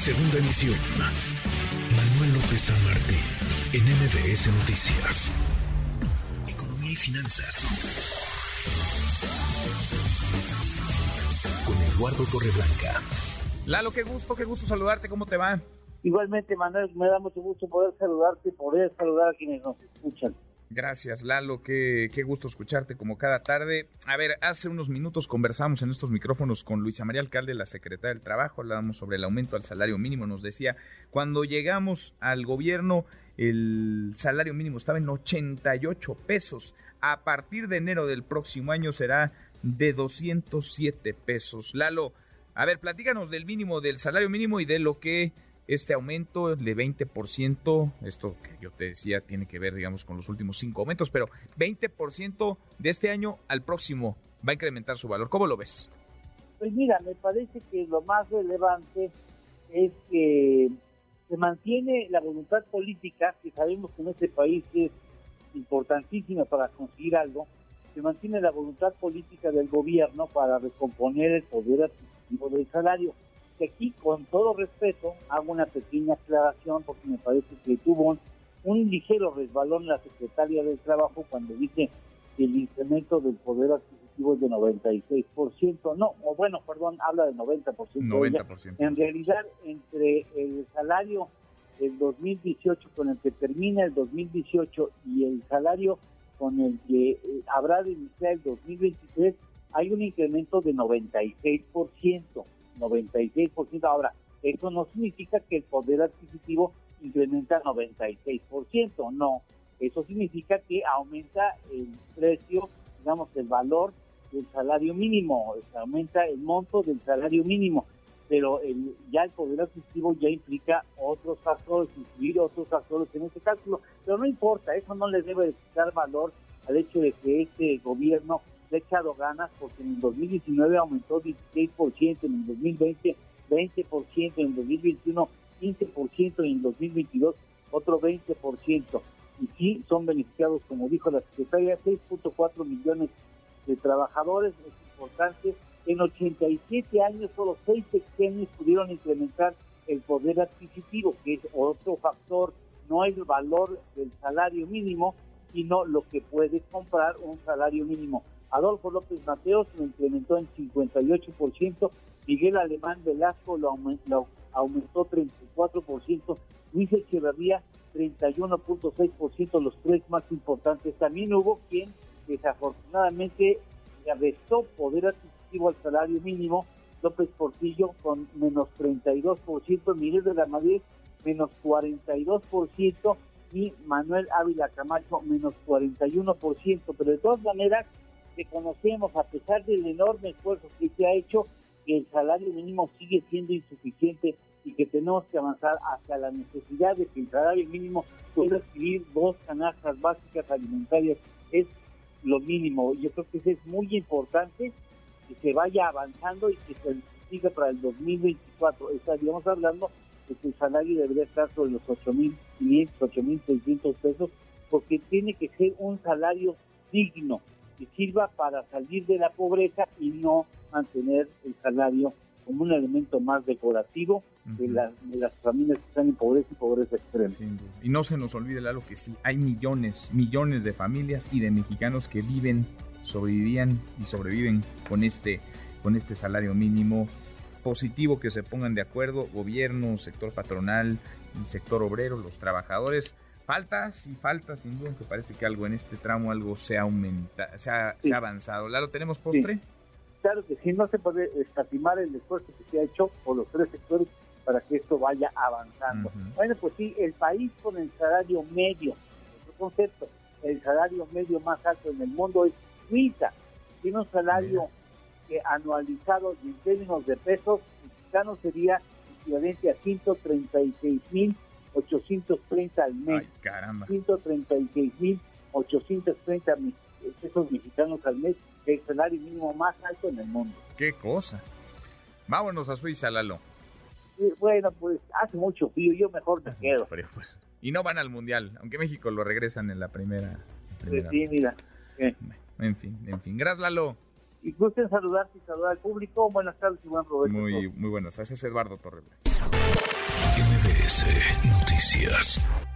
Segunda emisión. Manuel López San Martín, en MBS Noticias. Economía y finanzas. Con Eduardo Torreblanca. Lalo, qué gusto, qué gusto saludarte, ¿cómo te va? Igualmente, Manuel, me da mucho gusto poder saludarte y poder saludar a quienes nos escuchan. Gracias, Lalo. Qué, qué gusto escucharte como cada tarde. A ver, hace unos minutos conversamos en estos micrófonos con Luisa María Alcalde, la secretaria del Trabajo. Hablábamos sobre el aumento al salario mínimo. Nos decía, cuando llegamos al gobierno, el salario mínimo estaba en 88 pesos. A partir de enero del próximo año será de 207 pesos. Lalo, a ver, platícanos del mínimo, del salario mínimo y de lo que este aumento de 20%, esto que yo te decía tiene que ver, digamos, con los últimos cinco aumentos, pero 20% de este año al próximo va a incrementar su valor. ¿Cómo lo ves? Pues mira, me parece que lo más relevante es que se mantiene la voluntad política, que sabemos que en este país es importantísima para conseguir algo, se mantiene la voluntad política del gobierno para recomponer el poder adquisitivo del salario aquí, con todo respeto, hago una pequeña aclaración porque me parece que tuvo un, ligero resbalón la secretaria del Trabajo cuando dice que el incremento del poder adquisitivo es de 96%. No, o bueno, perdón, habla de 90%. 90%. En realidad, entre el salario del 2018 con el que termina el 2018 y el salario con el que eh, habrá de iniciar el 2023, hay un incremento de 96%. 96%. Ahora, eso no significa que el poder adquisitivo incrementa 96%, no. Eso significa que aumenta el precio, digamos, el valor del salario mínimo, aumenta el monto del salario mínimo, pero el, ya el poder adquisitivo ya implica otros factores, incluir otros factores en este cálculo, pero no importa, eso no le debe dar valor al hecho de que este gobierno le ha echado ganas porque en el 2019 aumentó 16%, en el 2020 20%, en el 2021 15% y en el 2022 otro 20%. Y sí, son beneficiados, como dijo la secretaria, 6.4 millones de trabajadores. Es importante, en 87 años solo 6 sexenios pudieron incrementar el poder adquisitivo, que es otro factor, no el valor del salario mínimo, sino lo que puede comprar un salario mínimo. Adolfo López Mateos lo incrementó en 58%, Miguel Alemán Velasco lo, aumentó 34%, Luis Echeverría 31.6%, los tres más importantes. También hubo quien desafortunadamente le restó poder adquisitivo al salario mínimo, López Portillo con menos 32%, Miguel de la Madrid menos 42% y Manuel Ávila Camacho menos 41%, pero de todas maneras conocemos, a pesar del enorme esfuerzo que se ha hecho, que el salario mínimo sigue siendo insuficiente y que tenemos que avanzar hacia la necesidad de que el salario mínimo pueda adquirir dos canastas básicas alimentarias. Es lo mínimo. Yo creo que eso es muy importante que se vaya avanzando y que se siga para el 2024. Estaríamos hablando de que el salario debería estar sobre los 8.500, 8.600 pesos, porque tiene que ser un salario digno que sirva para salir de la pobreza y no mantener el salario como un elemento más decorativo de, las familias que están en pobreza y pobreza extrema. Y no se nos olvide, Lalo, que sí, hay millones, millones de familias y de mexicanos que viven, sobrevivían y sobreviven con este, con este salario mínimo positivo que se pongan de acuerdo gobierno, sector patronal y sector obrero, los trabajadores Falta, sí falta, sin duda, que parece que algo en este tramo, algo se ha, aumenta, se ha, avanzado. ¿Lalo, tenemos postre? Claro que sí, no se puede escatimar el esfuerzo que se ha hecho por los tres sectores para que esto vaya avanzando. Bueno, pues sí, el país con el salario medio, otro concepto, el salario medio más alto en el mundo es Suiza. Tiene un salario que anualizado en términos de pesos mexicanos sería equivalente a 136 mil 830 al mes. Ay, caramba. 136.830 pesos mexicanos al mes, el salario mínimo más alto en el mundo. Qué cosa. Vámonos a Suiza, Lalo. bueno, pues hace mucho frío, yo mejor me quedo. Pues. Y no van al Mundial, aunque México lo regresan en la primera. sí, mira. En fin, en fin. Gracias, Lalo. y gusten saludarte y saludar al público. Buenas tardes y buen provecho. Muy, muy buenas tardes. Es Eduardo Torres. MBS Noticias.